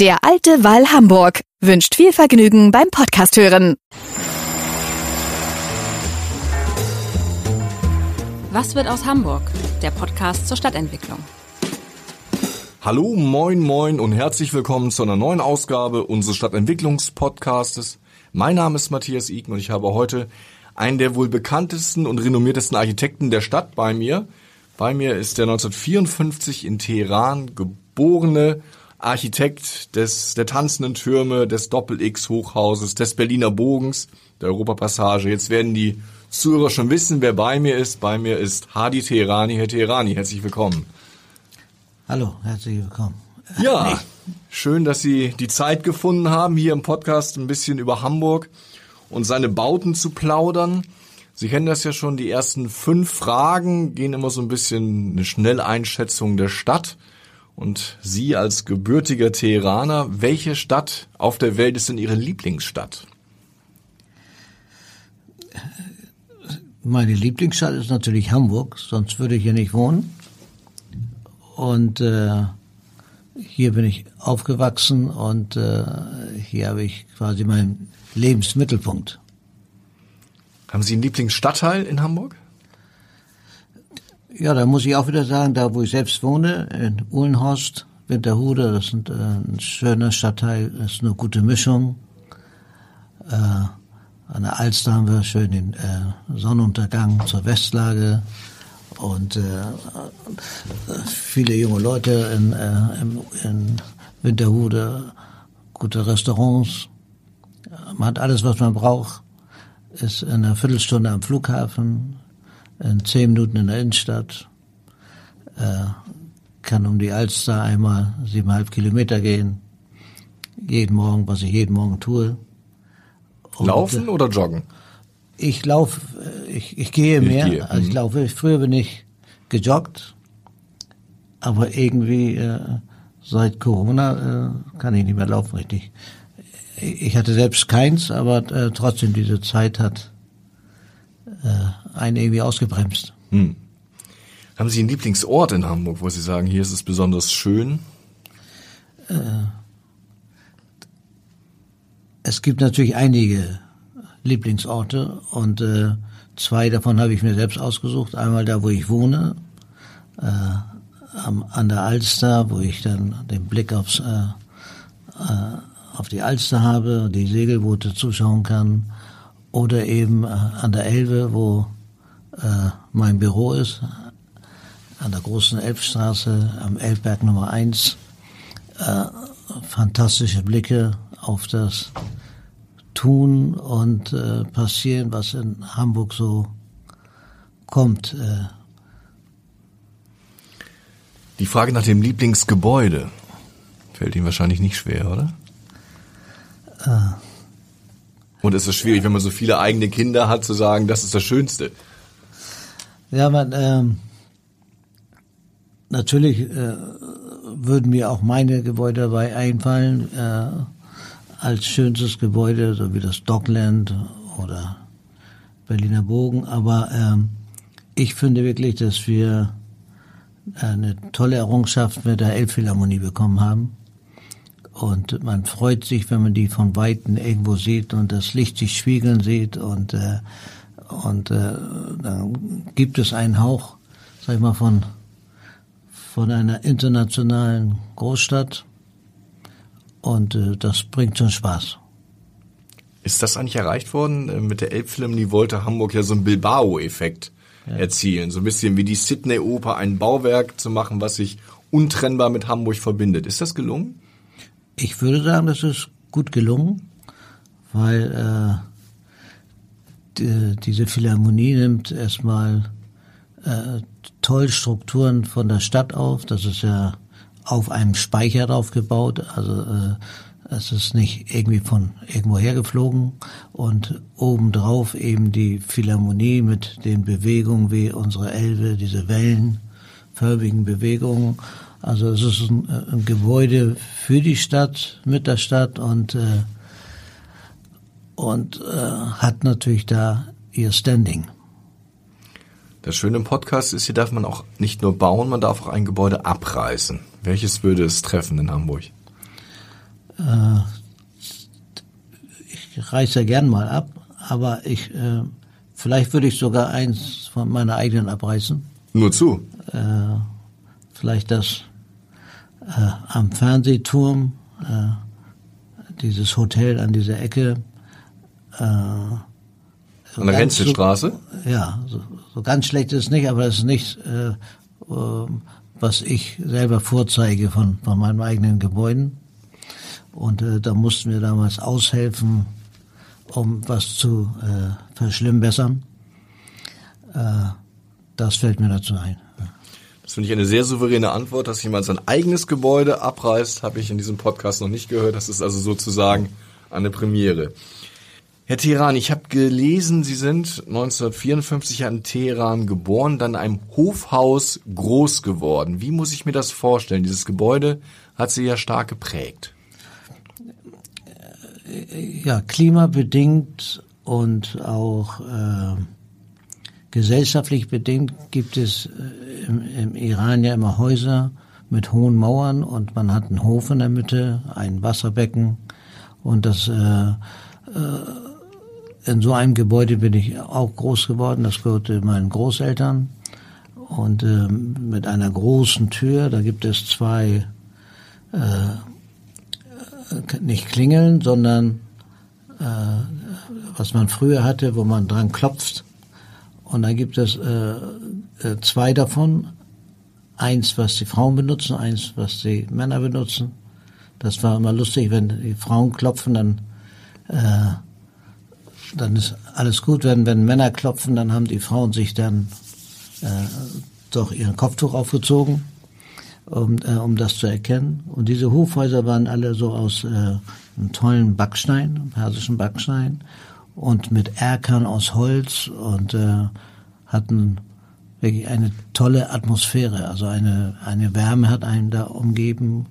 Der alte Wall Hamburg wünscht viel Vergnügen beim Podcast hören. Was wird aus Hamburg? Der Podcast zur Stadtentwicklung. Hallo, moin, moin und herzlich willkommen zu einer neuen Ausgabe unseres Stadtentwicklungspodcastes. Mein Name ist Matthias Iken und ich habe heute einen der wohl bekanntesten und renommiertesten Architekten der Stadt bei mir. Bei mir ist der 1954 in Teheran geborene Architekt des, der tanzenden Türme, des Doppel-X-Hochhauses, des Berliner Bogens, der Europapassage. Jetzt werden die Zuhörer schon wissen, wer bei mir ist. Bei mir ist Hadi Teherani. Herr Teherani, herzlich willkommen. Hallo, herzlich willkommen. Ja, schön, dass Sie die Zeit gefunden haben, hier im Podcast ein bisschen über Hamburg und seine Bauten zu plaudern. Sie kennen das ja schon, die ersten fünf Fragen gehen immer so ein bisschen eine Schnelleinschätzung der Stadt. Und Sie als gebürtiger Teheraner, welche Stadt auf der Welt ist denn Ihre Lieblingsstadt? Meine Lieblingsstadt ist natürlich Hamburg, sonst würde ich hier nicht wohnen. Und äh, hier bin ich aufgewachsen und äh, hier habe ich quasi meinen Lebensmittelpunkt. Haben Sie einen Lieblingsstadtteil in Hamburg? Ja, da muss ich auch wieder sagen, da wo ich selbst wohne, in Uhlenhorst, Winterhude, das ist äh, ein schöner Stadtteil, das ist eine gute Mischung. Äh, an der Alster haben wir schön den äh, Sonnenuntergang zur Westlage und äh, viele junge Leute in, äh, in, in Winterhude, gute Restaurants. Man hat alles, was man braucht. Ist in einer Viertelstunde am Flughafen, in zehn Minuten in der Innenstadt, äh, kann um die Alster einmal siebeneinhalb Kilometer gehen, jeden Morgen, was ich jeden Morgen tue. Und, Laufen oder joggen? Ich laufe, ich, ich gehe ich mehr, gehe. als ich mhm. laufe. Früher bin ich gejoggt, aber irgendwie äh, seit Corona äh, kann ich nicht mehr laufen richtig. Ich hatte selbst keins, aber äh, trotzdem diese Zeit hat äh, einen irgendwie ausgebremst. Hm. Haben Sie einen Lieblingsort in Hamburg, wo Sie sagen, hier ist es besonders schön? Äh, es gibt natürlich einige Lieblingsorte und äh, zwei davon habe ich mir selbst ausgesucht. Einmal da, wo ich wohne, äh, am, an der Alster, wo ich dann den Blick aufs, äh, äh, auf die Alster habe, die Segelboote zuschauen kann oder eben äh, an der Elbe, wo äh, mein Büro ist, an der großen Elbstraße am Elbberg Nummer 1. Äh, fantastische Blicke auf das Tun und äh, Passieren, was in Hamburg so kommt. Äh. Die Frage nach dem Lieblingsgebäude fällt Ihnen wahrscheinlich nicht schwer, oder? Äh, und es ist schwierig, wenn man so viele eigene Kinder hat, zu sagen, das ist das Schönste. Ja, man, ähm, natürlich äh, würden mir auch meine Gebäude dabei einfallen, äh, als schönstes Gebäude, so wie das Dockland oder Berliner Bogen. Aber ähm, ich finde wirklich, dass wir eine tolle Errungenschaft mit der Elbphilharmonie bekommen haben. Und man freut sich, wenn man die von Weitem irgendwo sieht und das Licht sich spiegeln sieht und äh, und äh, dann gibt es einen Hauch, sag ich mal, von von einer internationalen Großstadt und äh, das bringt schon Spaß. Ist das eigentlich erreicht worden? Äh, mit der Elbphilharmonie wollte Hamburg ja so einen Bilbao-Effekt ja. erzielen. So ein bisschen wie die Sydney-Oper, ein Bauwerk zu machen, was sich untrennbar mit Hamburg verbindet. Ist das gelungen? Ich würde sagen, das ist gut gelungen, weil äh, die, diese Philharmonie nimmt erstmal äh, toll Strukturen von der Stadt auf. Das ist ja auf einem Speicher drauf gebaut. Also äh, es ist nicht irgendwie von irgendwo hergeflogen und obendrauf eben die Philharmonie mit den Bewegungen wie unsere Elbe, diese wellenförmigen Bewegungen. Also es ist ein, ein Gebäude für die Stadt, mit der Stadt und äh, und äh, hat natürlich da ihr Standing. Das Schöne im Podcast ist, hier darf man auch nicht nur bauen, man darf auch ein Gebäude abreißen. Welches würde es treffen in Hamburg? Äh, ich reiße ja gern mal ab, aber ich, äh, vielleicht würde ich sogar eins von meiner eigenen abreißen. Nur zu. Äh, vielleicht das äh, am Fernsehturm, äh, dieses Hotel an dieser Ecke. Äh, an der Renzlstraße? So, ja, so, so ganz schlecht ist es nicht, aber es ist nicht, äh, äh, was ich selber vorzeige von, von meinen eigenen Gebäuden. Und äh, da mussten wir damals aushelfen, um was zu äh, verschlimmbessern. Äh, das fällt mir dazu ein. Das finde ich eine sehr souveräne Antwort, dass jemand sein eigenes Gebäude abreißt, habe ich in diesem Podcast noch nicht gehört. Das ist also sozusagen eine Premiere. Herr Teheran, ich habe gelesen, Sie sind 1954 in Teheran geboren, dann in einem Hofhaus groß geworden. Wie muss ich mir das vorstellen? Dieses Gebäude hat Sie ja stark geprägt. Ja, klimabedingt und auch äh, gesellschaftlich bedingt gibt es äh, im, im Iran ja immer Häuser mit hohen Mauern und man hat einen Hof in der Mitte, ein Wasserbecken und das äh, äh, in so einem Gebäude bin ich auch groß geworden. Das gehörte meinen Großeltern. Und äh, mit einer großen Tür, da gibt es zwei, äh, nicht Klingeln, sondern äh, was man früher hatte, wo man dran klopft. Und da gibt es äh, äh, zwei davon. Eins, was die Frauen benutzen, eins, was die Männer benutzen. Das war immer lustig, wenn die Frauen klopfen, dann äh, dann ist alles gut. Wenn, wenn Männer klopfen, dann haben die Frauen sich dann äh, doch ihren Kopftuch aufgezogen, um, äh, um das zu erkennen. Und diese Hofhäuser waren alle so aus äh, einem tollen Backstein, persischen Backstein, und mit Erkern aus Holz und äh, hatten wirklich eine tolle Atmosphäre. Also eine, eine Wärme hat einen da umgeben.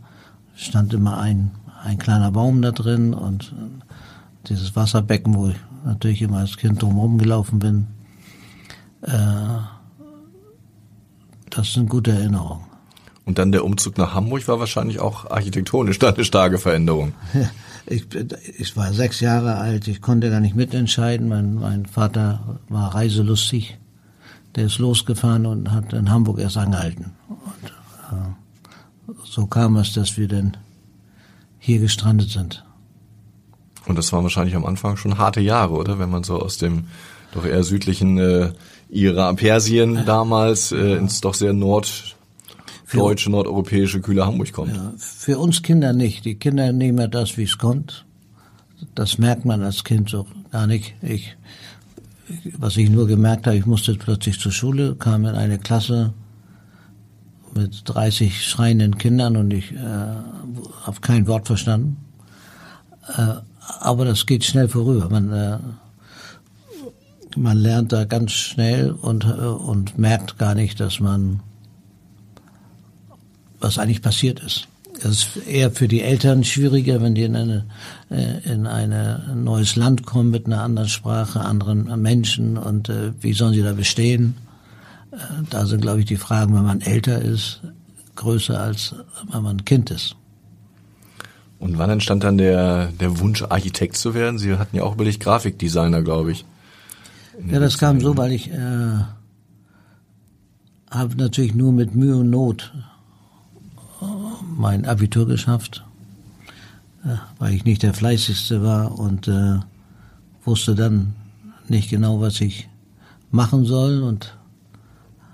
Stand immer ein, ein kleiner Baum da drin und dieses Wasserbecken, wo ich natürlich immer als Kind drumherum gelaufen bin. Äh, das sind gute Erinnerungen. Und dann der Umzug nach Hamburg war wahrscheinlich auch architektonisch eine starke Veränderung. Ich, ich war sechs Jahre alt, ich konnte gar nicht mitentscheiden. Mein, mein Vater war reiselustig. Der ist losgefahren und hat in Hamburg erst angehalten. Und, äh, so kam es, dass wir dann hier gestrandet sind. Und das waren wahrscheinlich am Anfang schon harte Jahre, oder? Wenn man so aus dem doch eher südlichen äh, Iran, Persien damals äh, ins doch sehr norddeutsche, nordeuropäische kühle Hamburg kommt. Ja, für uns Kinder nicht. Die Kinder nehmen das, wie es kommt. Das merkt man als Kind so gar nicht. Ich, was ich nur gemerkt habe, ich musste plötzlich zur Schule, kam in eine Klasse mit 30 schreienden Kindern und ich äh, habe kein Wort verstanden. Äh, aber das geht schnell vorüber. Man, äh, man lernt da ganz schnell und, äh, und merkt gar nicht, dass man, was eigentlich passiert ist. Es ist eher für die Eltern schwieriger, wenn die in eine, äh, in ein neues Land kommen mit einer anderen Sprache, anderen Menschen und äh, wie sollen sie da bestehen? Äh, da sind, glaube ich, die Fragen, wenn man älter ist, größer als wenn man ein Kind ist. Und wann entstand dann der, der Wunsch, Architekt zu werden? Sie hatten ja auch überlegt Grafikdesigner, glaube ich. Ja, das kam so, weil ich äh, habe natürlich nur mit Mühe und Not mein Abitur geschafft, äh, weil ich nicht der fleißigste war und äh, wusste dann nicht genau, was ich machen soll und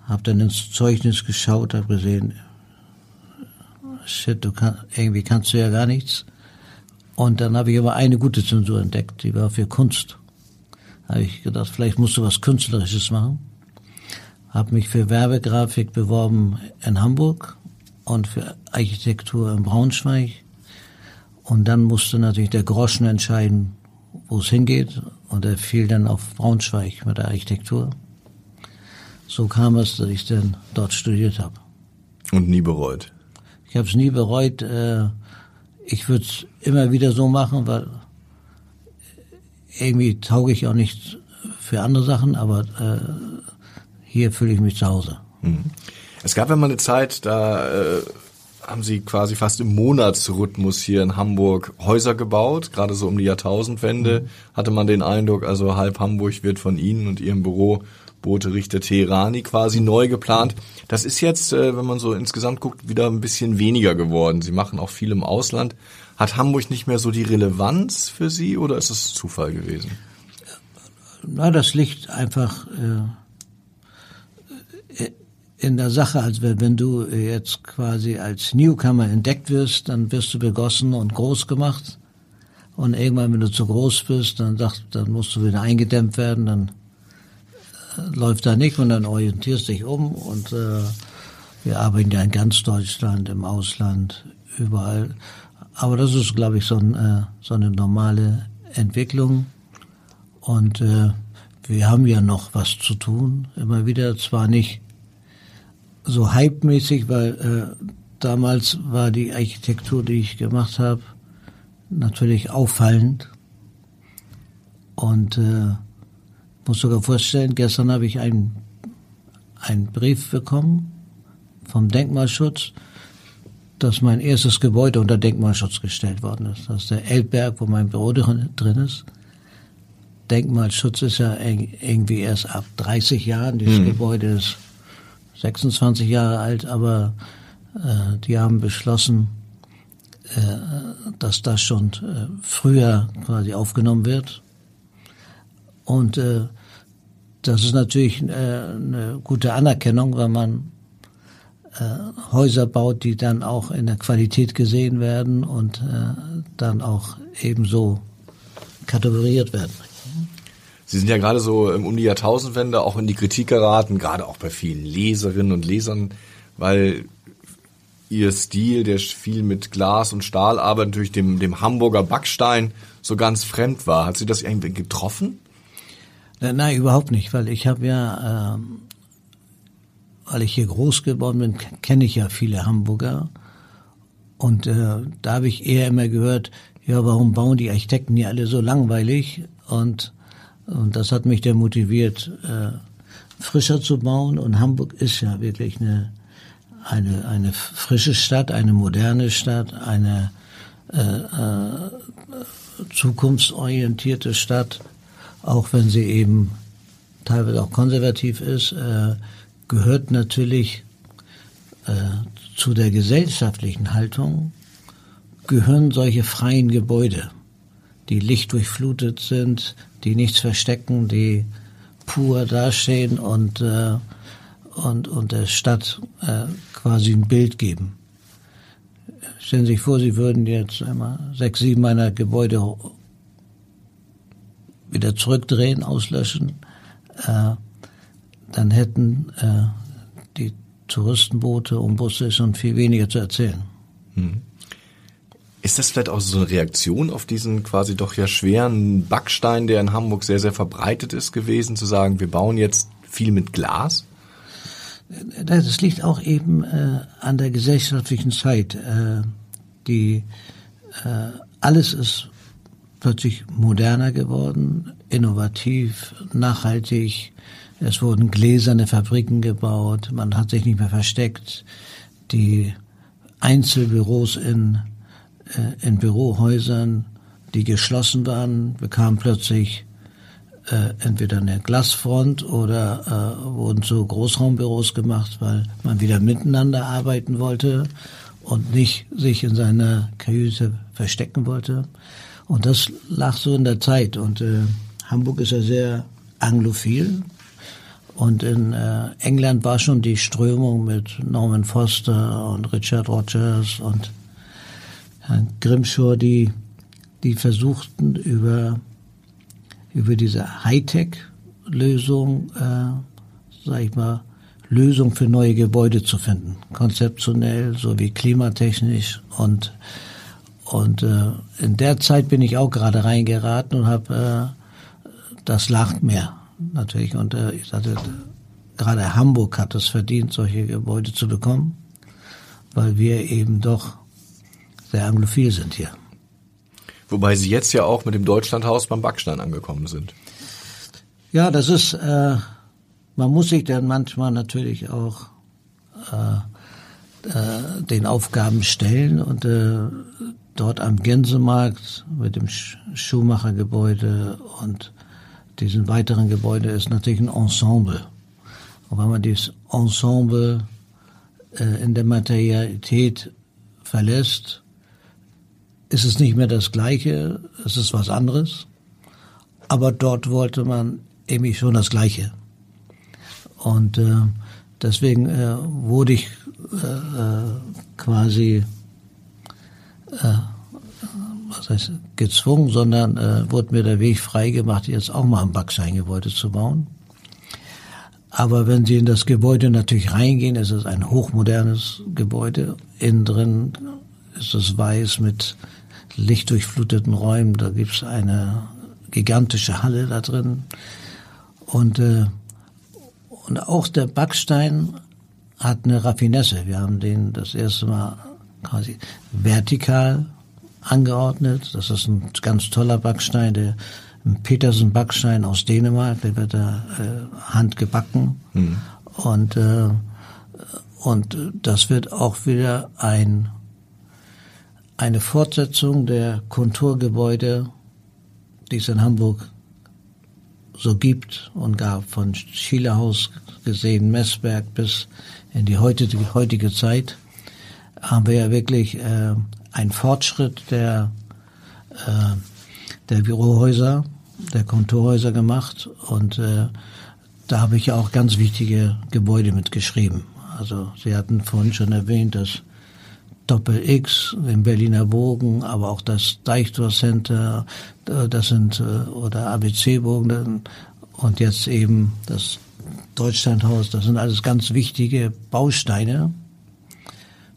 habe dann ins Zeugnis geschaut, habe gesehen, shit, du kann, irgendwie kannst du ja gar nichts. Und dann habe ich aber eine gute Zensur entdeckt, die war für Kunst. Habe ich gedacht, vielleicht musst du was Künstlerisches machen. Habe mich für Werbegrafik beworben in Hamburg und für Architektur in Braunschweig Und dann musste natürlich der Groschen entscheiden, wo es hingeht. Und er fiel dann auf Braunschweig mit der Architektur. So kam es, dass ich dann dort studiert habe. Und nie bereut? Ich habe es nie bereut. Äh, ich würde es immer wieder so machen, weil irgendwie tauge ich auch nicht für andere Sachen, aber äh, hier fühle ich mich zu Hause. Mhm. Es gab ja mal eine Zeit, da äh, haben sie quasi fast im Monatsrhythmus hier in Hamburg Häuser gebaut. Gerade so um die Jahrtausendwende mhm. hatte man den Eindruck, also halb Hamburg wird von Ihnen und Ihrem Büro Boote Richter Teherani quasi neu geplant. Das ist jetzt, äh, wenn man so insgesamt guckt, wieder ein bisschen weniger geworden. Sie machen auch viel im Ausland. Hat Hamburg nicht mehr so die Relevanz für Sie oder ist es Zufall gewesen? Na, das liegt einfach äh, in der Sache, als wenn du jetzt quasi als Newcomer entdeckt wirst, dann wirst du begossen und groß gemacht. Und irgendwann, wenn du zu groß bist, dann, sagt, dann musst du wieder eingedämmt werden, dann läuft da nicht und dann orientierst dich um und äh, wir arbeiten ja in ganz Deutschland, im Ausland, überall. Aber das ist, glaube ich, so, ein, äh, so eine normale Entwicklung und äh, wir haben ja noch was zu tun, immer wieder, zwar nicht so hype-mäßig, weil äh, damals war die Architektur, die ich gemacht habe, natürlich auffallend und äh, muss sogar vorstellen, gestern habe ich einen, einen Brief bekommen vom Denkmalschutz, dass mein erstes Gebäude unter Denkmalschutz gestellt worden ist. Das ist der Elbberg, wo mein Büro drin ist. Denkmalschutz ist ja irgendwie erst ab 30 Jahren. Dieses mhm. Gebäude ist 26 Jahre alt, aber äh, die haben beschlossen, äh, dass das schon äh, früher quasi aufgenommen wird. Und äh, das ist natürlich äh, eine gute Anerkennung, wenn man äh, Häuser baut, die dann auch in der Qualität gesehen werden und äh, dann auch ebenso kategoriert werden. Sie sind ja gerade so um die Jahrtausendwende auch in die Kritik geraten, gerade auch bei vielen Leserinnen und Lesern, weil ihr Stil, der viel mit Glas und Stahl arbeitet, natürlich dem, dem Hamburger Backstein so ganz fremd war. Hat Sie das irgendwie getroffen? Äh, nein, überhaupt nicht, weil ich habe ja, ähm, weil ich hier groß geworden bin, kenne ich ja viele Hamburger. Und äh, da habe ich eher immer gehört, ja, warum bauen die Architekten hier alle so langweilig? Und, und das hat mich dann motiviert, äh, frischer zu bauen. Und Hamburg ist ja wirklich eine, eine, eine frische Stadt, eine moderne Stadt, eine äh, äh, zukunftsorientierte Stadt auch wenn sie eben teilweise auch konservativ ist, äh, gehört natürlich äh, zu der gesellschaftlichen Haltung, gehören solche freien Gebäude, die lichtdurchflutet sind, die nichts verstecken, die pur dastehen und, äh, und, und der Stadt äh, quasi ein Bild geben. Stellen Sie sich vor, Sie würden jetzt einmal sechs, sieben meiner Gebäude wieder zurückdrehen, auslöschen, äh, dann hätten äh, die Touristenboote und Busse schon viel weniger zu erzählen. Hm. Ist das vielleicht auch so eine Reaktion auf diesen quasi doch ja schweren Backstein, der in Hamburg sehr, sehr verbreitet ist gewesen, zu sagen, wir bauen jetzt viel mit Glas? Das liegt auch eben äh, an der gesellschaftlichen Zeit. Äh, die äh, alles ist plötzlich moderner geworden, innovativ, nachhaltig. Es wurden gläserne Fabriken gebaut, man hat sich nicht mehr versteckt. Die Einzelbüros in, in Bürohäusern, die geschlossen waren, bekamen plötzlich äh, entweder eine Glasfront oder äh, wurden zu Großraumbüros gemacht, weil man wieder miteinander arbeiten wollte und nicht sich in seiner Kajüte verstecken wollte. Und das lag so in der Zeit. Und äh, Hamburg ist ja sehr anglophil. Und in äh, England war schon die Strömung mit Norman Foster und Richard Rogers und Herrn Grimshaw, die, die versuchten über, über diese Hightech-Lösung, äh, sag ich mal, Lösung für neue Gebäude zu finden. Konzeptionell sowie klimatechnisch und Und äh, in der Zeit bin ich auch gerade reingeraten und habe äh, das lacht mehr natürlich. Und äh, ich sagte, gerade Hamburg hat es verdient, solche Gebäude zu bekommen, weil wir eben doch sehr anglophil sind hier. Wobei Sie jetzt ja auch mit dem Deutschlandhaus beim Backstein angekommen sind. Ja, das ist, äh, man muss sich dann manchmal natürlich auch äh, äh, den Aufgaben stellen und äh, dort am Gänsemarkt mit dem Schuhmachergebäude und diesen weiteren Gebäude ist natürlich ein Ensemble. Und wenn man dieses Ensemble äh, in der Materialität verlässt, ist es nicht mehr das Gleiche, es ist was anderes. Aber dort wollte man eben schon das Gleiche. Und äh, deswegen äh, wurde ich äh, äh quasi äh, was heißt gezwungen, sondern äh, wurde mir der Weg freigemacht, jetzt auch mal ein Backsteingebäude zu bauen. Aber wenn Sie in das Gebäude natürlich reingehen, ist es ein hochmodernes Gebäude. Innen drin ist es weiß mit lichtdurchfluteten Räumen. Da gibt es eine gigantische Halle da drin. Und, äh, und auch der Backstein hat eine Raffinesse. Wir haben den das erste Mal quasi vertikal angeordnet. Das ist ein ganz toller Backstein, der Petersen Backstein aus Dänemark, der wird da äh, handgebacken. Mhm. Und, äh, und das wird auch wieder ein eine Fortsetzung der Konturgebäude, die es in Hamburg so gibt und gab, von Schielehaus gesehen, Messberg bis in die heutige, heutige Zeit, haben wir ja wirklich äh, einen Fortschritt der, äh, der Bürohäuser, der Konturhäuser gemacht und äh, da habe ich ja auch ganz wichtige Gebäude mitgeschrieben. Also Sie hatten vorhin schon erwähnt, dass Doppel X, im Berliner Bogen, aber auch das Deichtor Center, das sind, äh, oder ABC-Bogen und jetzt eben das Deutschlandhaus, das sind alles ganz wichtige Bausteine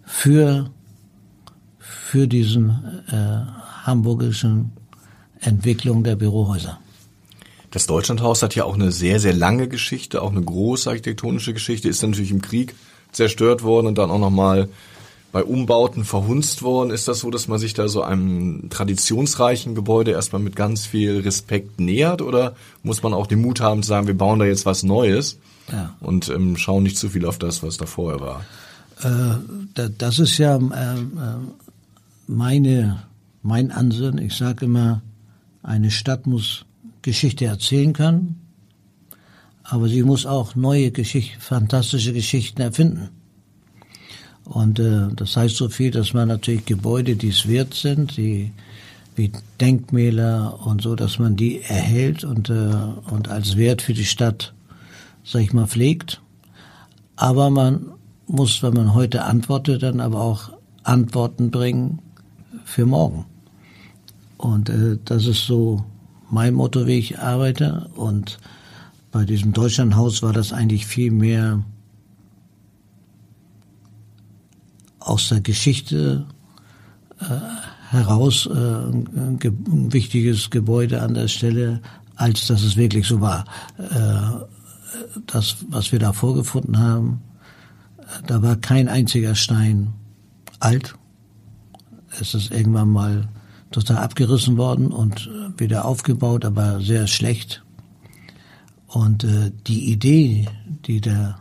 für, für diesen äh, hamburgischen Entwicklung der Bürohäuser. Das Deutschlandhaus hat ja auch eine sehr, sehr lange Geschichte, auch eine große architektonische Geschichte, ist natürlich im Krieg zerstört worden und dann auch nochmal bei Umbauten verhunzt worden. Ist das so, dass man sich da so einem traditionsreichen Gebäude erstmal mit ganz viel Respekt nähert oder muss man auch den Mut haben zu sagen, wir bauen da jetzt was Neues ja. und ähm, schauen nicht zu viel auf das, was da vorher war? Äh, das ist ja äh, äh, meine, mein Ansinnen. Ich sage immer, eine Stadt muss Geschichte erzählen können, aber sie muss auch neue Geschichten, fantastische Geschichten erfinden. Und äh, das heißt so viel, dass man natürlich Gebäude, die es wert sind, die wie Denkmäler und so, dass man die erhält und, äh, und als Wert für die Stadt, sag ich mal, pflegt. Aber man muss, wenn man heute antwortet, dann aber auch Antworten bringen für morgen. Und äh, das ist so mein Motto, wie ich arbeite. Und bei diesem Deutschlandhaus war das eigentlich viel mehr aus der Geschichte äh, heraus äh, ein, wichtiges Gebäude an der Stelle, als dass es wirklich so war. Äh, das, was wir da vorgefunden haben, da war kein einziger Stein alt. Es ist irgendwann mal total abgerissen worden und wieder aufgebaut, aber sehr schlecht. Und äh, die Idee, die der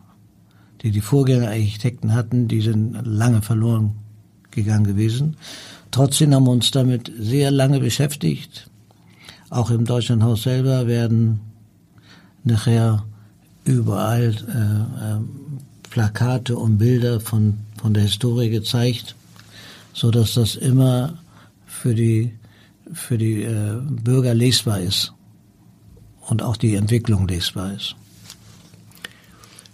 die die Vorgängerarchitekten hatten, die sind lange verloren gegangen gewesen. Trotzdem haben wir uns damit sehr lange beschäftigt. Auch im Deutschlandhaus selber werden nachher überall äh, äh, Plakate und Bilder von, von der Historie gezeigt, so dass das immer für die, für die äh, Bürger lesbar ist und auch die Entwicklung lesbar ist.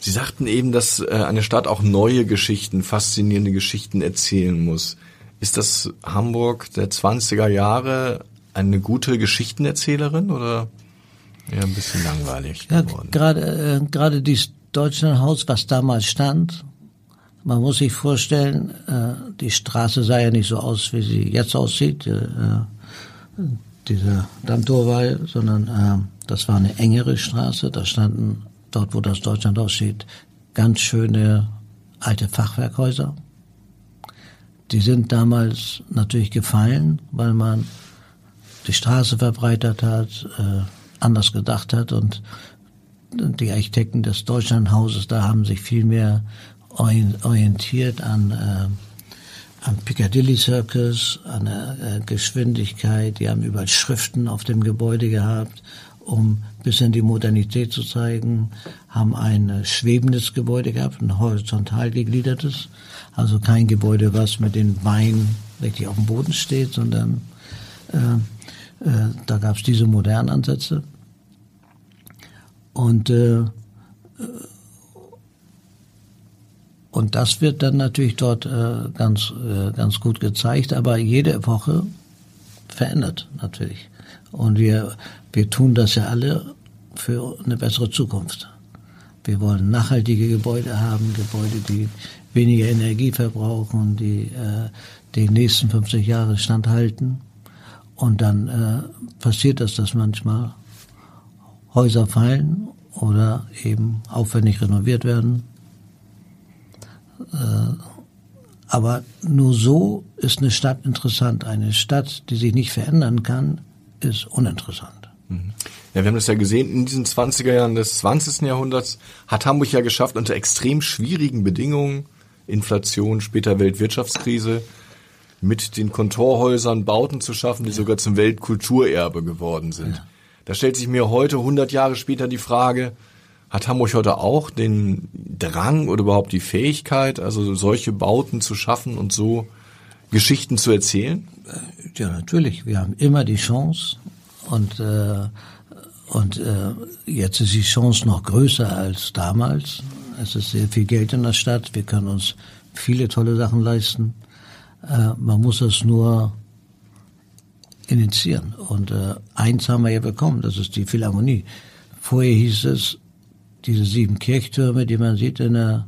Sie sagten eben, dass äh, eine Stadt auch neue Geschichten, faszinierende Geschichten erzählen muss. Ist das Hamburg der 20er Jahre eine gute Geschichtenerzählerin oder eher ein bisschen langweilig geworden? Ja, gerade äh, gerade dieses Deutschlandhaus, was damals stand, man muss sich vorstellen, äh, die Straße sah ja nicht so aus, wie sie jetzt aussieht, äh, dieser Dammtorwall, sondern äh, das war eine engere Straße. Da standen dort, wo das Deutschland aussieht, ganz schöne alte Fachwerkhäuser. Die sind damals natürlich gefallen, weil man die Straße verbreitert hat, äh, anders gedacht hat und die Architekten des Deutschlandhauses da haben sich viel mehr orientiert an, äh, an Piccadilly Circus, an der äh, Geschwindigkeit. Die haben überall Schriften auf dem Gebäude gehabt, um bisschen die Modernität zu zeigen, haben ein schwebendes Gebäude gehabt, ein horizontal gegliedertes, also kein Gebäude, was mit den Beinen richtig auf dem Boden steht, sondern äh, äh, da gab es diese modernen Ansätze. Und äh, äh und das wird dann natürlich dort äh, ganz, äh, ganz gut gezeigt, aber jede Woche verändert natürlich. Und wir, wir tun das ja alle für eine bessere Zukunft. Wir wollen nachhaltige Gebäude haben, Gebäude, die weniger Energie verbrauchen, die äh, die nächsten 50 Jahre standhalten. Und dann äh, passiert das, dass manchmal Häuser fallen oder eben aufwendig renoviert werden äh, aber nur so ist eine Stadt interessant. Eine Stadt, die sich nicht verändern kann, ist uninteressant. Mhm. Ja, wir haben das ja gesehen, in diesen 20er Jahren des 20. Jahrhunderts hat Hamburg ja geschafft, unter extrem schwierigen Bedingungen, Inflation, später Weltwirtschaftskrise, mit den Kontorhäusern Bauten zu schaffen, die ja. sogar zum Weltkulturerbe geworden sind. Ja. Da stellt sich mir heute, 100 Jahre später, die Frage, hat Hamburg heute auch den Drang oder überhaupt die Fähigkeit, also solche Bauten zu schaffen und so Geschichten zu erzählen? Äh, ja, natürlich. Wir haben immer die Chance und äh, und äh, jetzt ist die Chance noch größer als damals. Es ist sehr viel Geld in der Stadt. Wir können uns viele tolle Sachen leisten. Äh, man muss es nur initiieren. Und äh, eins haben wir ja bekommen, das ist die Philharmonie. Vorher hieß es, diese sieben Kirchtürme, die man sieht in der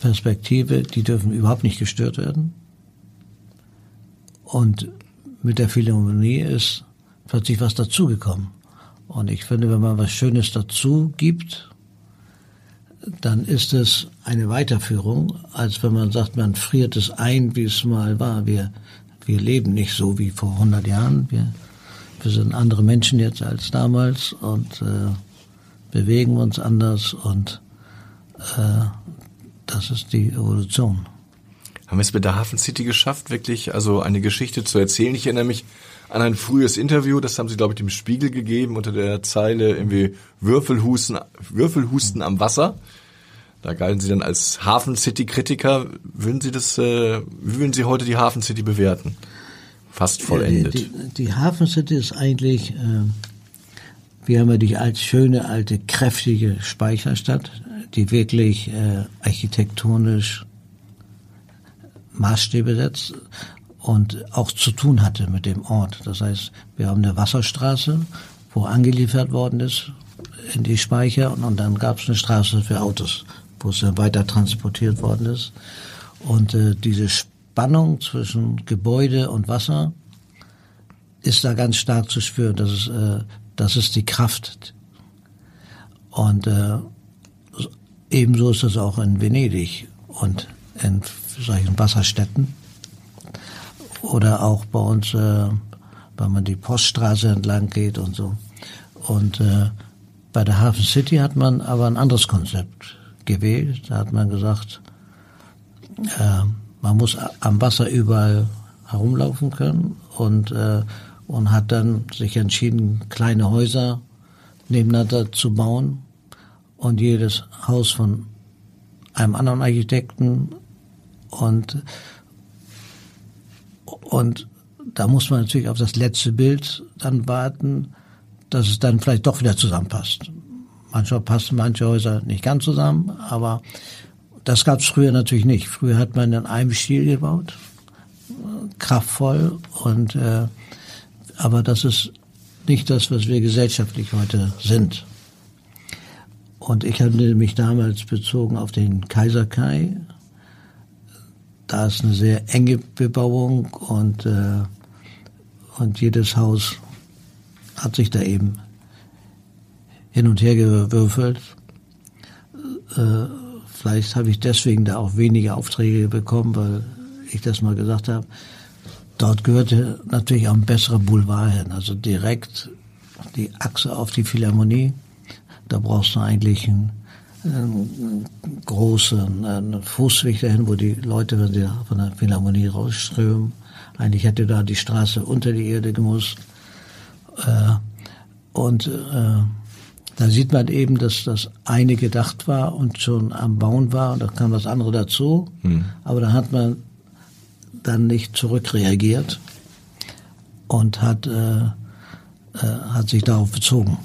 Perspektive, die dürfen überhaupt nicht gestört werden. Und mit der Philharmonie ist plötzlich was dazugekommen. Und ich finde, wenn man was Schönes dazu gibt, dann ist es eine Weiterführung, als wenn man sagt, man friert es ein, wie es mal war. Wir, wir leben nicht so wie vor 100 Jahren. Wir, wir sind andere Menschen jetzt als damals und äh, bewegen uns anders und äh, das ist die Evolution. Haben wir es mit der Hafen City geschafft, wirklich also eine Geschichte zu erzählen? Ich erinnere mich an ein frühes Interview, das haben Sie, glaube ich, dem Spiegel gegeben unter der Zeile irgendwie Würfelhusten, Würfelhusten am Wasser. Da galten Sie dann als Hafen City Kritiker. Würden Sie das, äh, wie würden Sie heute die Hafen City bewerten? Fast vollendet. Die, die, die Hafen City ist eigentlich äh, wir haben ja die als schöne, alte, kräftige Speicherstadt, die wirklich äh, architektonisch Maßstäbe setzt und auch zu tun hatte mit dem Ort. Das heißt, wir haben eine Wasserstraße, wo angeliefert worden ist in die Speicher und, und dann gab es eine Straße für Autos, wo es dann weiter transportiert worden ist. Und äh, diese Spannung zwischen Gebäude und Wasser ist da ganz stark zu spüren. Das ist äh, das ist die Kraft. Und äh, ebenso ist es auch in Venedig und in solchen Wasserstädten. Oder auch bei uns, äh, wenn man die Poststraße entlang geht und so. Und äh, bei der Hafen City hat man aber ein anderes Konzept gewählt. Da hat man gesagt, äh, man muss am Wasser überall herumlaufen können und äh, und hat dann sich entschieden, kleine Häuser nebeneinander zu bauen und jedes Haus von einem anderen Architekten und und da muss man natürlich auf das letzte Bild dann warten, dass es dann vielleicht doch wieder zusammenpasst. Manchmal passen manche Häuser nicht ganz zusammen, aber das gab es früher natürlich nicht. Früher hat man in einem Stil gebaut, kraftvoll und äh, aber das ist nicht das, was wir gesellschaftlich heute sind. Und ich habe mich damals bezogen auf den Kaiser Kai, da ist eine sehr enge Bebauung und, äh, und jedes Haus hat sich da eben hin und her gewürfelt. Äh, vielleicht habe ich deswegen da auch weniger Aufträge bekommen, weil ich das mal gesagt habe. Dort gehörte natürlich auch ein besserer Boulevard hin, also direkt die Achse auf die Philharmonie. Da brauchst du eigentlich einen, großen einen Fußweg dahin, wo die Leute, wenn sie von der Philharmonie rausströmen, eigentlich hätte da die Straße unter die Erde gemusst. Äh, und äh, da sieht man eben, dass das eine gedacht war und schon am Bauen war und da kam das andere dazu. Hm. Aber da hat man dann nicht zurückreagiert und hat, äh, äh, hat sich darauf bezogen.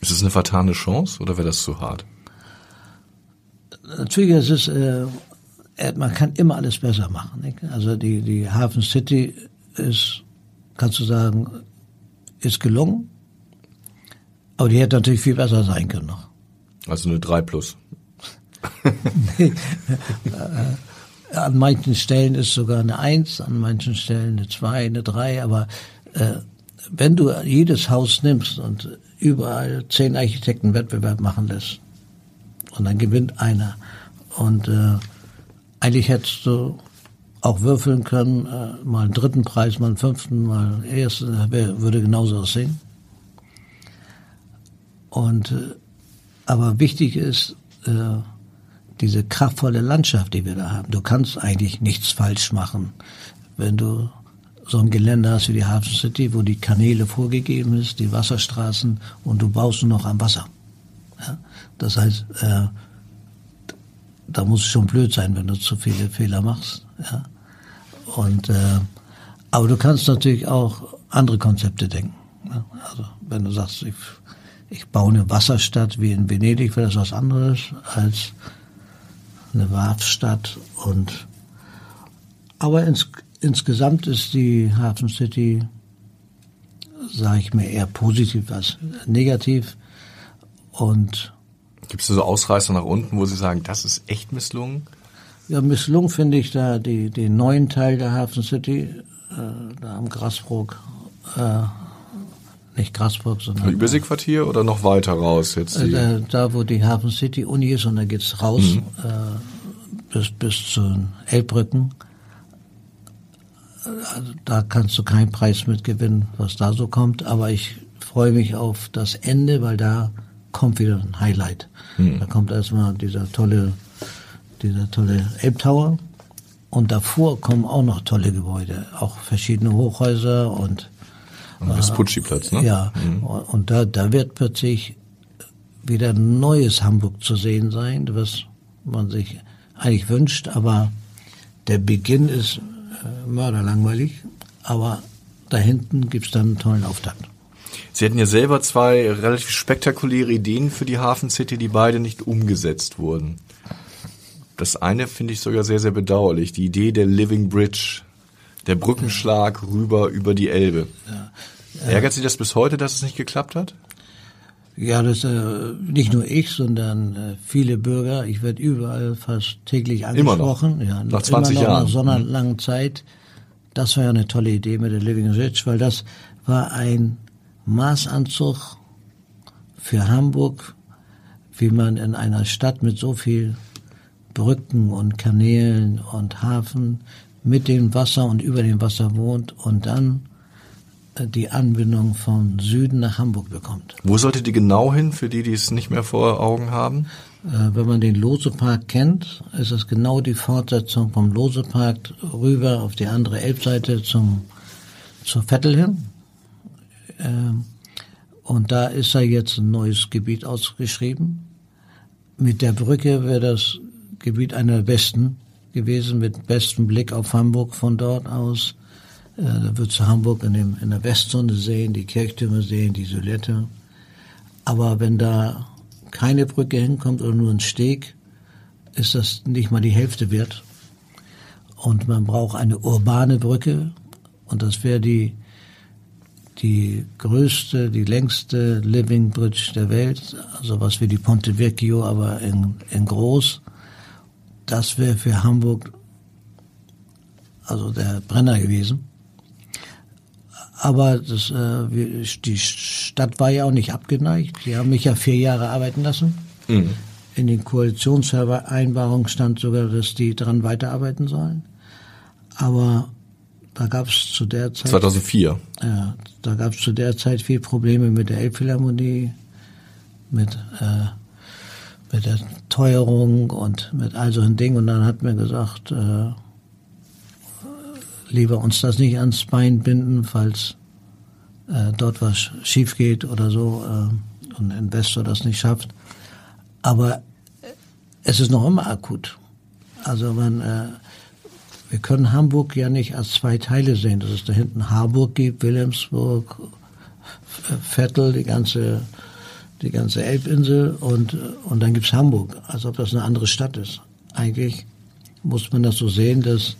Ist es eine vertane Chance oder wäre das zu hart? Natürlich ist es, äh, man kann immer alles besser machen. Nicht? Also die, die Hafen City ist, kannst du sagen, ist gelungen, aber die hätte natürlich viel besser sein können noch. Also eine 3 plus. nee, an manchen Stellen ist sogar eine Eins, an manchen Stellen eine Zwei, eine Drei, aber äh, wenn du jedes Haus nimmst und überall zehn Architekten Wettbewerb machen lässt und dann gewinnt einer und äh, eigentlich hättest du auch würfeln können, äh, mal einen dritten Preis, mal einen fünften, mal einen ersten, würde genauso aussehen. Und äh, aber wichtig ist, äh, diese kraftvolle Landschaft, die wir da haben. Du kannst eigentlich nichts falsch machen, wenn du so ein Gelände hast wie die Hafen City, wo die Kanäle vorgegeben ist, die Wasserstraßen und du baust nur noch am Wasser. Das heißt, äh, da muss es schon blöd sein, wenn du zu viele Fehler machst. Ja? Und äh, aber du kannst natürlich auch andere Konzepte denken. Ja? Also wenn du sagst, ich, ich baue eine Wasserstadt wie in Venedig, wäre das was anderes als eine Warfstadt und aber ins, insgesamt ist die Hafen City, sage ich mir, eher positiv als negativ. Und gibt es so Ausreißer nach unten, wo Sie sagen, das ist echt misslungen? Ja, misslungen finde ich da die, den neuen Teil der Hafen City, äh, da am Grasbrook, äh, nicht Grasburg, sondern. Überseequartier oder noch weiter raus jetzt? Äh, da, wo die Hafen City Uni ist und da geht's raus mhm. äh, bis, bis zu Elbbrücken. Also, da kannst du keinen Preis mitgewinnen, was da so kommt, aber ich freue mich auf das Ende, weil da kommt wieder ein Highlight. Mhm. Da kommt erstmal dieser tolle, dieser tolle Elbtower und davor kommen auch noch tolle Gebäude, auch verschiedene Hochhäuser und am Vespucci-Platz, ne? Ja, mhm. und da, da wird plötzlich wieder neues Hamburg zu sehen sein, was man sich eigentlich wünscht, aber der Beginn ist äh, mörderlangweilig, aber da hinten gibt's dann einen tollen Auftakt. Sie hatten ja selber zwei relativ spektakuläre Ideen für die Hafen City, die beide nicht umgesetzt wurden. Das eine finde ich sogar sehr, sehr bedauerlich. Die Idee der Living Bridge, der Brückenschlag rüber über die Elbe. Ja. Ärgert Sie das bis heute, dass es nicht geklappt hat? Ja, das äh, nicht nur ich, sondern äh, viele Bürger. Ich werde überall fast täglich angesprochen. Immer noch. Ja, nach 20 Jahren. Nach so einer mhm. langen Zeit. Das war ja eine tolle Idee mit der Living Ridge, weil das war ein Maßanzug für Hamburg, wie man in einer Stadt mit so viel Brücken und Kanälen und Hafen mit dem Wasser und über dem Wasser wohnt und dann die Anbindung von Süden nach Hamburg bekommt. Wo sollte die genau hin, für die, die es nicht mehr vor Augen haben? Äh, wenn man den Losepark kennt, ist es genau die Fortsetzung vom Losepark rüber auf die andere Elbseite zum, zur Vettel hin. Ähm, und da ist ja jetzt ein neues Gebiet ausgeschrieben. Mit der Brücke wäre das Gebiet einer besten gewesen, mit bestem Blick auf Hamburg von dort aus äh, da wird zu Hamburg in, dem, in der Westzone sehen, die Kirchtürme sehen, die Silhouette. Aber wenn da keine Brücke hinkommt oder nur ein Steg, ist das nicht mal die Hälfte wert. Und man braucht eine urbane Brücke. Und das wäre die, die größte, die längste Living Bridge der Welt. Also was wie die Ponte Vecchio, aber in, in groß. Das wäre für Hamburg also der Brenner gewesen. Aber das, äh, die Stadt war ja auch nicht abgeneigt. Sie haben mich ja vier Jahre arbeiten lassen. Mhm. In den Koalitionsvereinbarungen stand sogar, dass die daran weiterarbeiten sollen. Aber da gab es zu der Zeit 2004. Ja, da gab es zu der Zeit viel Probleme mit der Elbphilharmonie, mit äh, mit der Teuerung und mit all solchen Dingen. Und dann hat man gesagt, äh, lieber uns das nicht ans Bein binden, falls äh, dort was schief geht oder so äh, und ein Investor das nicht schafft. Aber es ist noch immer akut. Also man, wir können Hamburg ja nicht als zwei Teile sehen, dass es da hinten Harburg gibt, Wilhelmsburg, Vettel, die ganze, die ganze Elbinsel und, und dann gibt's Hamburg, als ob das eine andere Stadt ist. Eigentlich muss man das so sehen, dass,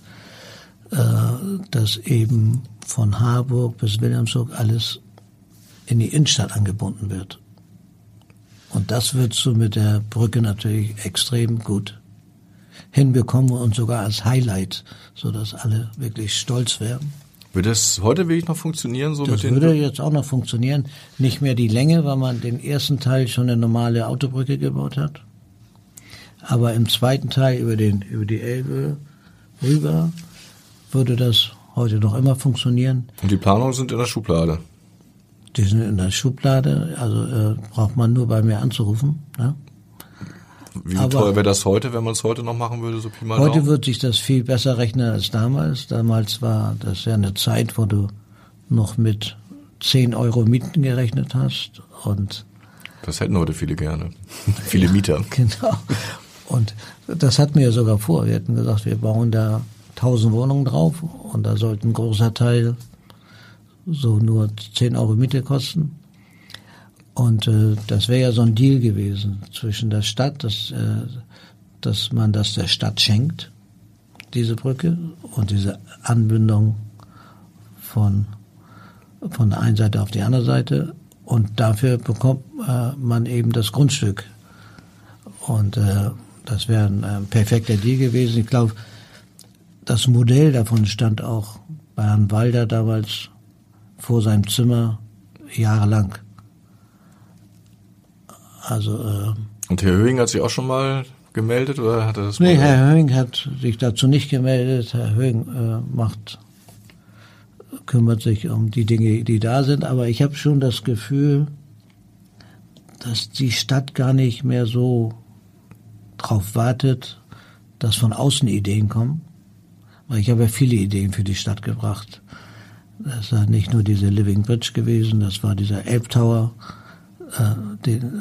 äh, dass eben von Harburg bis Wilhelmsburg alles in die Innenstadt angebunden wird. Und das wird so mit der Brücke natürlich extrem gut hinbekommen und sogar als Highlight, so dass alle wirklich stolz werden. Würde das heute wirklich noch funktionieren? So das mit würde jetzt auch noch funktionieren. Nicht mehr die Länge, weil man den ersten Teil schon eine normale Autobrücke gebaut hat. Aber im zweiten Teil über, den, über die Elbe rüber würde das heute noch immer funktionieren. Und die Planungen sind in der Schublade? Die sind in der Schublade, also äh, braucht man nur bei mir anzurufen. Ne? Wie Aber teuer wäre das heute, wenn man es heute noch machen würde, so Pi mal Heute Daumen? wird sich das viel besser rechnen als damals. Damals war das ja eine Zeit, wo du noch mit 10 Euro Mieten gerechnet hast und das hätten heute viele gerne. viele Mieter. Genau. Und das hatten wir ja sogar vor. Wir hätten gesagt, wir bauen da 1000 Wohnungen drauf und da sollte ein großer Teil so nur 10 Euro Miete kosten. Und äh, das wäre ja so ein Deal gewesen zwischen der Stadt, dass, äh, dass man das der Stadt schenkt, diese Brücke, und diese Anbindung von, von der einen Seite auf die andere Seite. Und dafür bekommt äh, man eben das Grundstück. Und äh, das wäre ein äh, perfekter Deal gewesen. Ich glaube, das Modell davon stand auch bei Herrn Walder damals vor seinem Zimmer jahrelang. Also äh, und Herr Höhing hat sich auch schon mal gemeldet oder hat er das? Nee, Herr Höhing hat sich dazu nicht gemeldet. Herr Höhing äh, macht kümmert sich um die Dinge, die da sind. Aber ich habe schon das Gefühl, dass die Stadt gar nicht mehr so drauf wartet, dass von außen Ideen kommen. Weil ich habe ja viele Ideen für die Stadt gebracht. Das war nicht nur diese Living Bridge gewesen, das war dieser Elbtower, äh, den,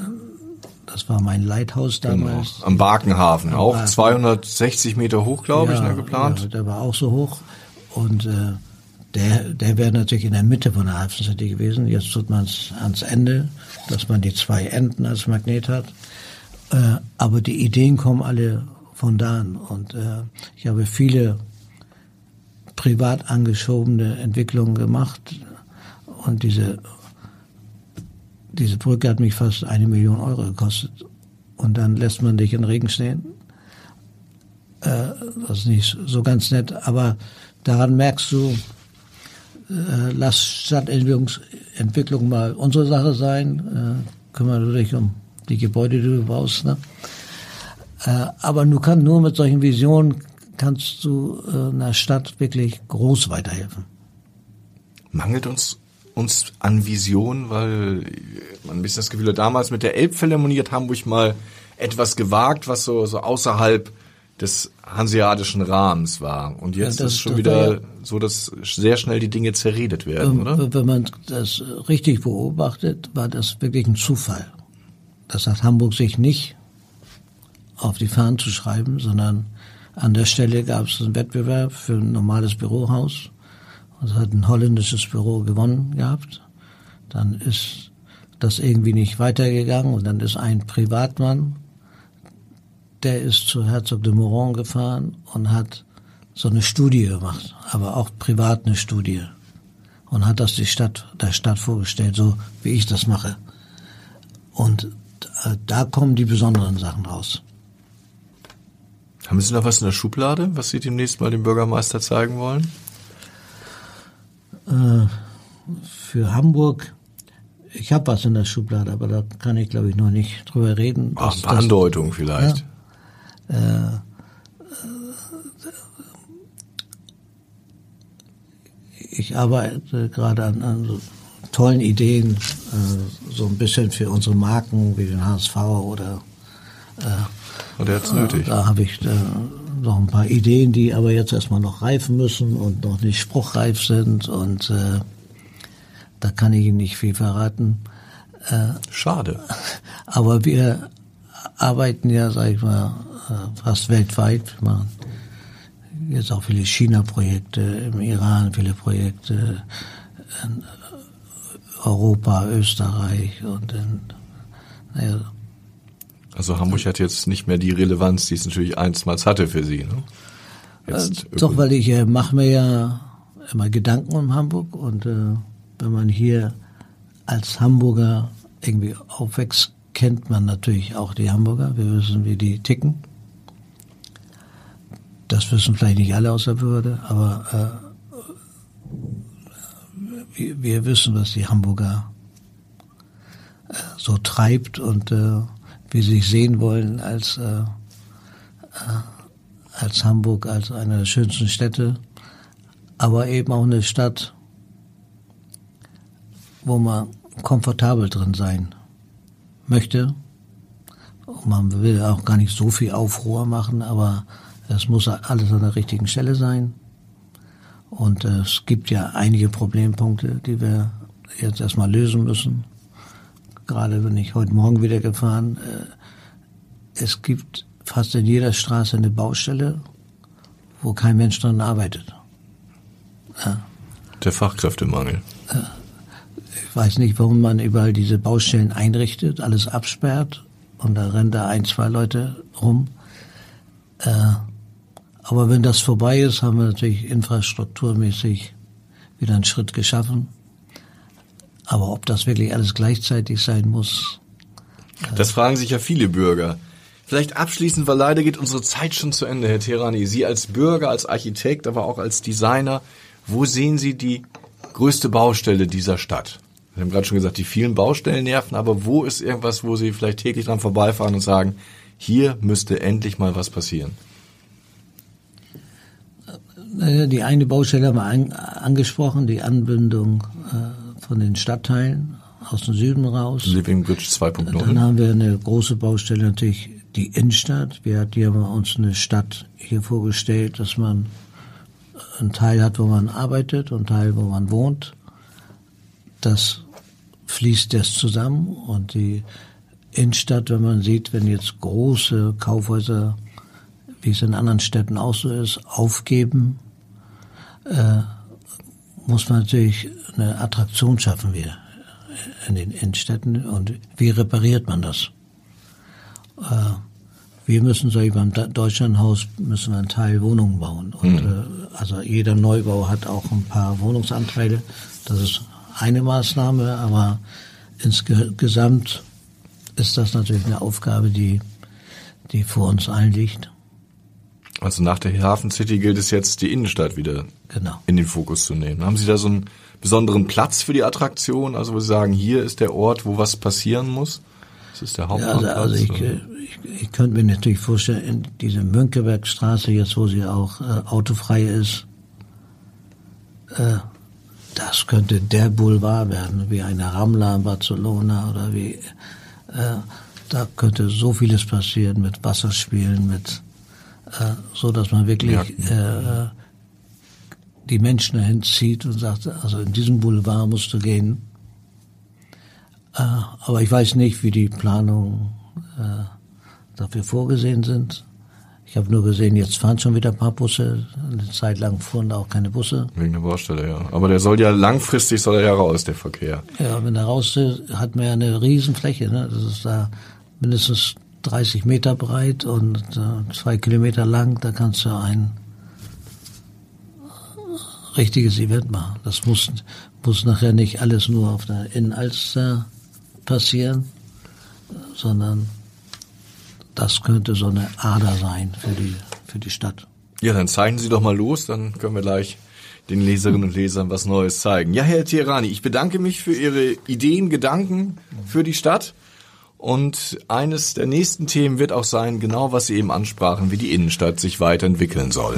das war mein Lighthouse genau. damals. Genau. Am Barkenhafen, Am auch Barken. 260 Meter hoch, glaube ja, ich, ne, geplant. Ja, der war auch so hoch. Und äh, der, der wäre natürlich in der Mitte von der Hafencity gewesen. Jetzt tut man es ans Ende, dass man die zwei Enden als Magnet hat. Äh, aber die Ideen kommen alle von da an. Und äh, ich habe viele privat angeschobene Entwicklungen gemacht. Und diese diese Brücke hat mich fast eine Million Euro gekostet. Und dann lässt man dich in Regen stehen. Äh, das ist nicht so ganz nett, aber daran merkst du, äh, lass Stadtentwicklung mal unsere Sache sein, äh, kümmere dich um die Gebäude, die du baust. Ne? Äh, aber du kannst nur mit solchen Visionen kannst du äh, einer Stadt wirklich groß weiterhelfen. Mangelt uns uns an Vision, weil man ein bisschen das Gefühl hat, damals mit der Elbphilharmonie hat Hamburg mal etwas gewagt, was so, so außerhalb des hanseatischen Rahmens war. Und jetzt ja, das, ist schon wieder ja, so, dass sehr schnell die Dinge zerredet werden, oder? Wenn man das richtig beobachtet, war das wirklich ein Zufall. Das hat Hamburg sich nicht auf die Fahnen zu schreiben, sondern an der Stelle gab es einen Wettbewerb für ein normales Bürohaus also hat ein holländisches Büro gewonnen gehabt. Dann ist das irgendwie nicht weitergegangen und dann ist ein Privatmann, der ist zu Herzog de Meuron gefahren und hat so eine Studie gemacht, aber auch privat eine Studie und hat das die Stadt, der Stadt vorgestellt, so wie ich das mache. Und äh, da kommen die besonderen Sachen raus. Haben Sie noch was in der Schublade, was Sie demnächst mal dem Bürgermeister zeigen wollen? Äh, für Hamburg, ich habe was in der Schublade, aber da kann ich glaube ich noch nicht drüber reden. Ach, ein paar Andeutungen vielleicht. Ja, äh, ich arbeite gerade an, an so tollen Ideen, äh, so ein bisschen für unsere Marken wie den HSV oder äh, Und er hat's nötig. Da habe ich äh, noch ein paar Ideen, die aber jetzt erstmal noch reifen müssen und noch nicht spruchreif sind und äh, da kann ich Ihnen nicht viel verraten. Äh, Schade. Aber wir arbeiten ja, sag ich mal, äh, fast weltweit. Wir machen jetzt auch viele China-Projekte, im Iran viele Projekte, in Europa, Österreich und in, naja. Also Hamburg hat jetzt nicht mehr die Relevanz, die es natürlich einstmals hatte für Sie, ne? Jetzt äh, doch, weil ich äh, mache mir ja immer Gedanken um Hamburg und äh, wenn man hier als Hamburger irgendwie aufwächst, kennt man natürlich auch die Hamburger. Wir wissen, wie die ticken. Das wissen vielleicht nicht alle aus der Behörde, aber äh, wir, wir, wissen, was die Hamburger äh, so treibt und äh, wie sie sich sehen wollen als, äh, äh, als Hamburg, als eine der schönsten Städte, aber eben auch eine Stadt, wo man komfortabel drin sein möchte. Und man will auch gar nicht so viel Aufruhr machen, aber es muss alles an der richtigen Stelle sein. Und es gibt ja einige Problempunkte, die wir jetzt erstmal lösen müssen. Gerade bin ich heute Morgen wieder gefahren. Äh, es gibt fast in jeder Straße eine Baustelle, wo kein Mensch dran arbeitet. Ja. Der Fachkräftemangel. Ich weiß nicht, warum man überall diese Baustellen einrichtet, alles absperrt und da rennen da ein, zwei Leute rum. Äh, aber wenn das vorbei ist, haben wir natürlich infrastrukturmäßig wieder einen Schritt geschaffen. Aber ob das wirklich alles gleichzeitig sein muss. Äh das fragen sich ja viele Bürger. Vielleicht abschließend, weil leider geht unsere Zeit schon zu Ende, Herr Terani. Sie als Bürger, als Architekt, aber auch als Designer, wo sehen Sie die größte Baustelle dieser Stadt? Wir haben gerade schon gesagt, die vielen Baustellen nerven, aber wo ist irgendwas, wo Sie vielleicht täglich dran vorbeifahren und sagen, hier müsste endlich mal was passieren? Die eine Baustelle haben wir an, angesprochen, die Anbindung äh, von den Stadtteilen aus dem Süden raus. Living Bridge 2.0. Dann haben wir eine große Baustelle natürlich die Innenstadt. Wir hatten ja uns eine Stadt hier vorgestellt, dass man einen Teil hat, wo man arbeitet und einen Teil, wo man wohnt. Das fließt jetzt zusammen und die Innenstadt, wenn man sieht, wenn jetzt große Kaufhäuser, wie es in anderen Städten auch so ist, aufgeben, äh, muss man natürlich eine Attraktion schaffen wir in den Innenstädten und wie repariert man das? Äh, wir müssen, sag ich, beim Deutschlandhaus müssen wir einen Teil Wohnungen bauen. Und mhm. also jeder Neubau hat auch ein paar Wohnungsanteile. Das ist eine Maßnahme, aber insgesamt ist das natürlich eine Aufgabe, die, die vor uns allen liegt. Also nach der Hafen City gilt es jetzt, die Innenstadt wieder genau. in den Fokus zu nehmen. Haben Sie da so einen besonderen Platz für die Attraktion? Also wo Sie sagen, hier ist der Ort, wo was passieren muss? Das ist der Hauptplatz. Ja, also, also ich, ich, ich könnte mir natürlich vorstellen, in diese Mönckebergstraße, jetzt wo sie auch äh, autofrei ist, äh, das könnte der Boulevard werden, wie eine Ramla in Barcelona oder wie, äh, da könnte so vieles passieren mit Wasserspielen, mit äh, so dass man wirklich äh, die Menschen dahin zieht und sagt, also in diesem Boulevard musst du gehen. Äh, aber ich weiß nicht, wie die Planungen äh, dafür vorgesehen sind. Ich habe nur gesehen, jetzt fahren schon wieder ein paar Busse. Eine Zeit lang fuhren da auch keine Busse. Wegen der Baustelle, ja. Aber der soll ja langfristig soll er ja raus, der Verkehr. Ja, wenn er raus ist, hat man ja eine Riesenfläche. Ne? Das ist da mindestens 30 Meter breit und äh, zwei Kilometer lang. Da kannst du ein richtiges Event machen. Das muss, muss nachher nicht alles nur auf der Innenalster passieren, sondern das könnte so eine Ader sein für die für die Stadt. Ja, dann zeigen Sie doch mal los, dann können wir gleich den Leserinnen und Lesern was Neues zeigen. Ja, Herr Tirani, ich bedanke mich für Ihre Ideen, Gedanken für die Stadt. Und eines der nächsten Themen wird auch sein, genau was Sie eben ansprachen, wie die Innenstadt sich weiterentwickeln soll.